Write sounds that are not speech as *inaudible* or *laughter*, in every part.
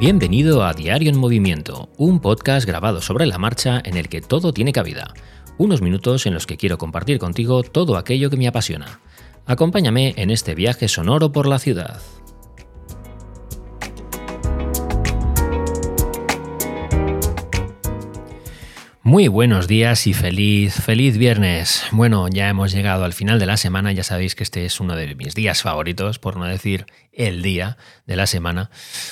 Bienvenido a Diario en Movimiento, un podcast grabado sobre la marcha en el que todo tiene cabida. Unos minutos en los que quiero compartir contigo todo aquello que me apasiona. Acompáñame en este viaje sonoro por la ciudad. Muy buenos días y feliz, feliz viernes. Bueno, ya hemos llegado al final de la semana, ya sabéis que este es uno de mis días favoritos, por no decir el día de la semana,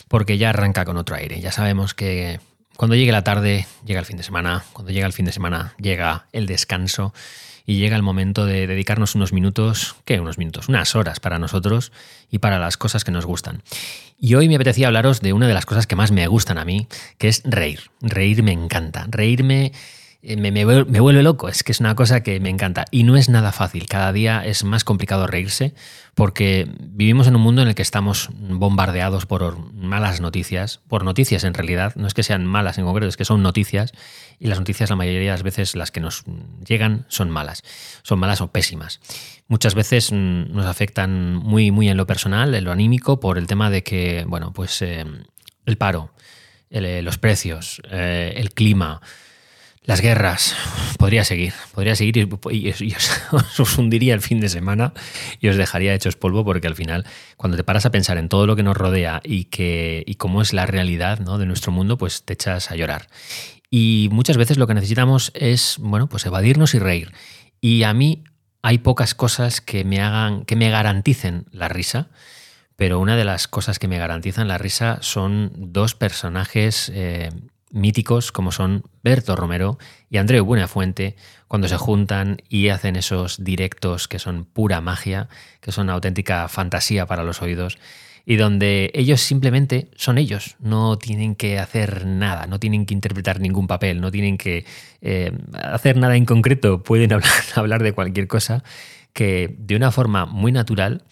porque ya arranca con otro aire. Ya sabemos que cuando llegue la tarde llega el fin de semana, cuando llega el fin de semana llega el descanso y llega el momento de dedicarnos unos minutos, ¿qué? Unos minutos, unas horas para nosotros y para las cosas que nos gustan. Y hoy me apetecía hablaros de una de las cosas que más me gustan a mí, que es reír. Reír me encanta. Reírme eh, me, vuelve loco, es que es una cosa que me encanta. Y no es nada fácil, cada día es más complicado reírse porque vivimos en un mundo en el que estamos bombardeados por malas noticias, por noticias en realidad, no es que sean malas en concreto, es que son noticias y las noticias la mayoría de las veces las que nos llegan son malas, son malas o pésimas. Muchas veces mm, nos afectan muy, muy en lo personal, en lo anímico, por el tema de que, bueno, pues eh, el paro, eh, los precios, el clima, las guerras, podría seguir, podría seguir y, os, *laughs* hundiría el fin de semana y os dejaría hechos polvo porque al final cuando te paras a pensar en todo lo que nos rodea y, que, y cómo es la realidad ¿no? de nuestro mundo, pues te echas a llorar. Y muchas veces lo que necesitamos es, bueno, pues evadirnos y reír. Y a mí hay pocas cosas que me hagan, que me garanticen la risa, pero una de las cosas que me garantizan la risa son dos personajes eh, míticos como son Berto Romero y Andreu Buenafuente cuando se juntan y hacen esos directos que son pura magia, que son auténtica fantasía para los oídos y donde ellos simplemente son ellos, no tienen que hacer nada, no tienen que interpretar ningún papel, no tienen que eh, hacer nada en concreto, pueden *laughs* hablar, hablar de cualquier cosa que de una forma muy natural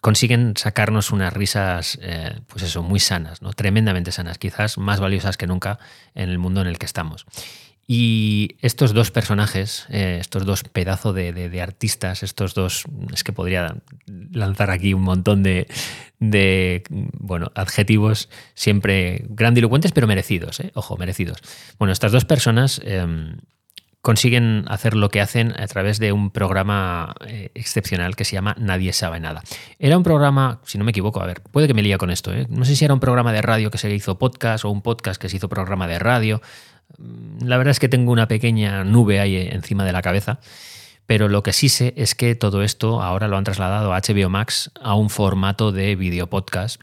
consiguen sacarnos unas risas, eh, pues eso, muy sanas, ¿no? tremendamente sanas, quizás más valiosas que nunca en el mundo en el que estamos. Y estos dos personajes, eh, estos dos pedazos de, artistas, estos dos, es que podría lanzar aquí un montón de, bueno, adjetivos siempre grandilocuentes, pero merecidos, ¿eh? ojo, merecidos. Bueno, estas dos personas em, consiguen hacer lo que hacen a través de un programa eh, excepcional que se llama Nadie sabe nada. Era un programa, si no me equivoco, a ver, puede que me lía con esto, ¿eh? no sé si era un programa de radio que se hizo podcast o un podcast que se hizo programa de radio. La verdad es que tengo una pequeña nube ahí encima de la cabeza. Pero lo que sí sé es que todo esto ahora lo han trasladado a HBO Max a un formato de video podcast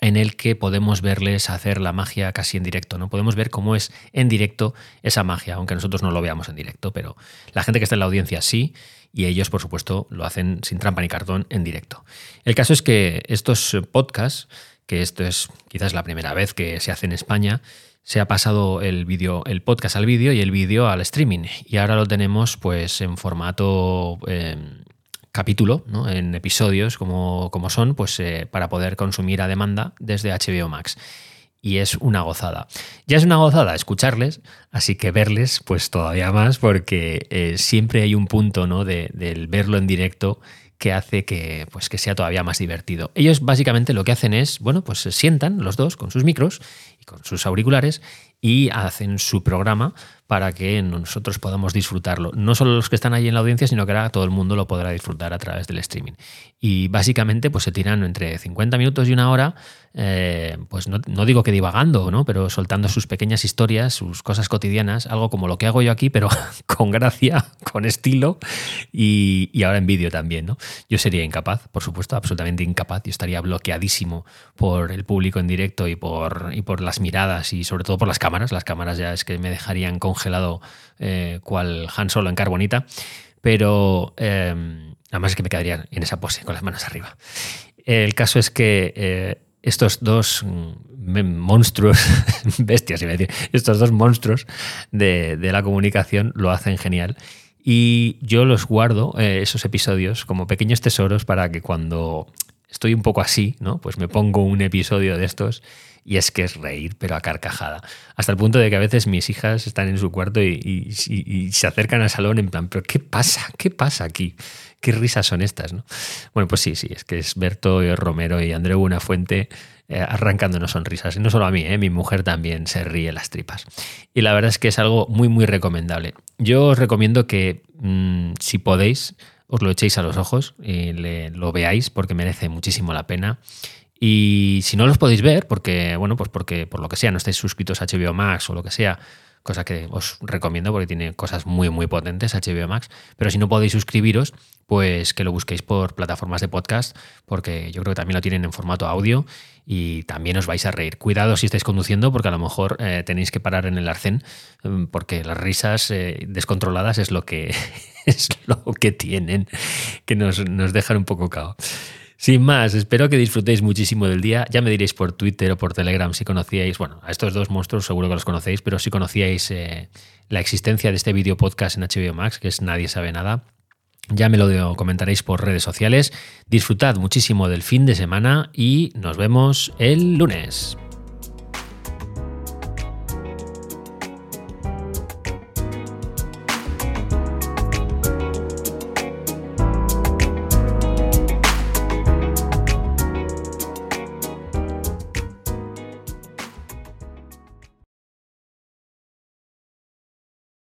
en el que podemos verles hacer la magia casi en directo, ¿no? Podemos ver cómo es en directo esa magia, aunque nosotros no lo veamos en directo, pero la gente que está en la audiencia sí, y ellos, por supuesto, lo hacen sin trampa ni cartón en directo. El caso es que estos podcasts, que esto es quizás la primera vez que se hace en España, se ha pasado el vídeo, el podcast al vídeo y el vídeo al streaming. Y ahora lo tenemos pues en formato eh, capítulo, en episodios como, como son, pues eh, para poder consumir a demanda desde HBO Max. Y es una gozada. Ya es una gozada escucharles, así que verles, pues todavía más, porque eh, siempre hay un punto ¿no? de, del verlo en directo que hace que, pues, que sea todavía más divertido. Ellos básicamente lo que hacen es, bueno, pues se sientan los dos con sus micros y con sus auriculares y hacen su programa para que nosotros podamos disfrutarlo. No solo los que están allí en la audiencia, sino que ahora todo el mundo lo podrá disfrutar a través del streaming. Y básicamente pues se tiran entre 50 minutos y una hora, eh, pues no, digo que divagando, ¿no? pero soltando sus pequeñas historias, sus cosas cotidianas, algo como lo que hago yo aquí, pero *laughs* con gracia, con estilo y, y ahora en vídeo también. ¿no? Yo sería incapaz, por supuesto, absolutamente incapaz. Yo estaría bloqueadísimo por el público en directo y por, y por las miradas y sobre todo por las cámaras. Las cámaras ya es que me dejarían con congelado eh, cual Han Solo en carbonita, pero eh, además es que me quedaría en esa pose con las manos arriba. El caso es que eh, estos dos mm, monstruos, *laughs* bestias, iba a decir, estos dos monstruos de, la comunicación lo hacen genial. Y yo los guardo, esos episodios, como pequeños tesoros para que cuando estoy un poco así, ¿no? Pues me pongo un episodio de estos y es que es reír, pero a carcajada. Hasta el punto de que a veces mis hijas están en su cuarto y, se acercan al salón en plan, pero ¿qué pasa? ¿Qué pasa aquí? ¿Qué risas son estas? ¿no? Bueno, pues sí, sí, es que es Berto Romero y Andreu Buenafuente eh, arrancándonos sonrisas. Y no solo a mí, ¿eh? mi mujer también se ríe las tripas. Y la verdad es que es algo muy, muy recomendable. Yo os recomiendo que mm, si podéis, os lo echéis a los ojos y lo veáis porque merece muchísimo la pena. Y si no los podéis ver, porque, bueno, pues porque por lo que sea no estáis suscritos a HBO Max o lo que sea, cosa que os recomiendo porque tiene cosas muy, muy potentes HBO Max. Pero si no podéis suscribiros, pues que lo busquéis por plataformas de podcast, porque yo creo que también lo tienen en formato audio y también os vais a reír. Cuidado si estáis conduciendo, porque a lo mejor eh, tenéis que parar en el arcén, mm, porque las risas eh, descontroladas es lo que *laughs* es lo que tienen, que nos, nos dejan un poco cao. Sin más, espero que disfrutéis muchísimo del día. Ya me diréis por Twitter o por Telegram si conocíais, bueno, a estos dos monstruos seguro que los conocéis, pero si conocíais eh, la existencia de este video podcast en HBO Max, que es Nadie sabe nada. Ya me lo comentaréis por redes sociales. Disfrutad muchísimo del fin de semana y nos vemos el lunes.